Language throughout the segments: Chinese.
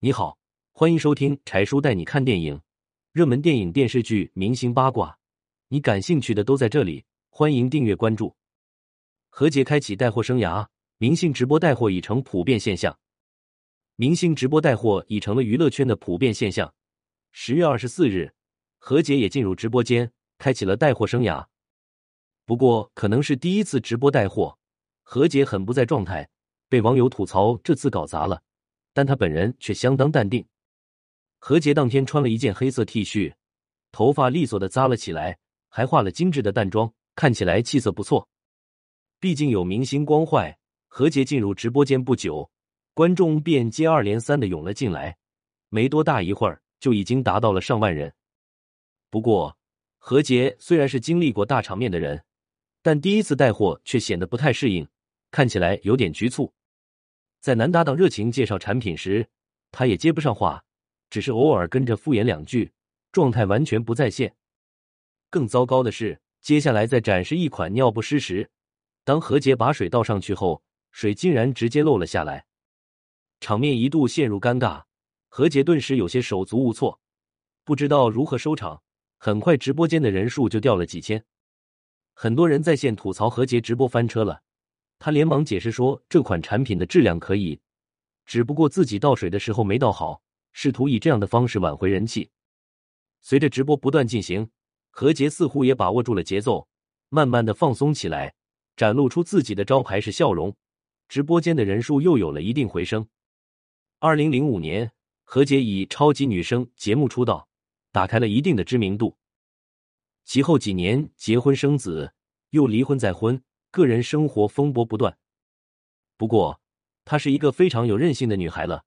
你好，欢迎收听柴叔带你看电影，热门电影、电视剧、明星八卦，你感兴趣的都在这里。欢迎订阅关注。何洁开启带货生涯，明星直播带货已成普遍现象。明星直播带货已成了娱乐圈的普遍现象。十月二十四日，何洁也进入直播间，开启了带货生涯。不过，可能是第一次直播带货，何洁很不在状态，被网友吐槽这次搞砸了。但他本人却相当淡定。何洁当天穿了一件黑色 T 恤，头发利索的扎了起来，还化了精致的淡妆，看起来气色不错。毕竟有明星光环，何洁进入直播间不久，观众便接二连三的涌了进来，没多大一会儿就已经达到了上万人。不过，何洁虽然是经历过大场面的人，但第一次带货却显得不太适应，看起来有点局促。在男搭档热情介绍产品时，他也接不上话，只是偶尔跟着敷衍两句，状态完全不在线。更糟糕的是，接下来在展示一款尿不湿时，当何洁把水倒上去后，水竟然直接漏了下来，场面一度陷入尴尬，何洁顿时有些手足无措，不知道如何收场。很快，直播间的人数就掉了几千，很多人在线吐槽何洁直播翻车了。他连忙解释说，这款产品的质量可以，只不过自己倒水的时候没倒好，试图以这样的方式挽回人气。随着直播不断进行，何洁似乎也把握住了节奏，慢慢的放松起来，展露出自己的招牌式笑容。直播间的人数又有了一定回升。二零零五年，何洁以超级女声节目出道，打开了一定的知名度。其后几年结婚生子，又离婚再婚。个人生活风波不断，不过她是一个非常有韧性的女孩了，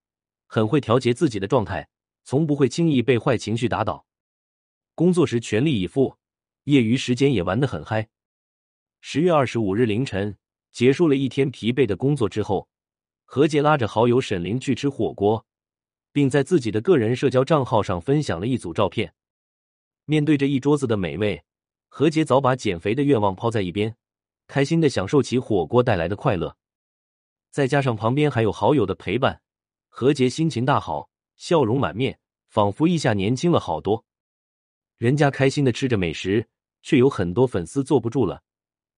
很会调节自己的状态，从不会轻易被坏情绪打倒。工作时全力以赴，业余时间也玩得很嗨。十月二十五日凌晨，结束了一天疲惫的工作之后，何洁拉着好友沈凌去吃火锅，并在自己的个人社交账号上分享了一组照片。面对着一桌子的美味，何洁早把减肥的愿望抛在一边。开心的享受起火锅带来的快乐，再加上旁边还有好友的陪伴，何洁心情大好，笑容满面，仿佛一下年轻了好多。人家开心的吃着美食，却有很多粉丝坐不住了，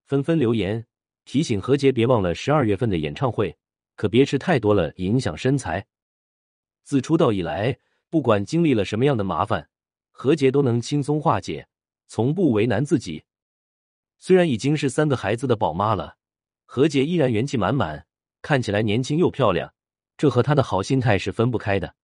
纷纷留言提醒何洁别忘了十二月份的演唱会，可别吃太多了，影响身材。自出道以来，不管经历了什么样的麻烦，何洁都能轻松化解，从不为难自己。虽然已经是三个孩子的宝妈了，何洁依然元气满满，看起来年轻又漂亮，这和她的好心态是分不开的。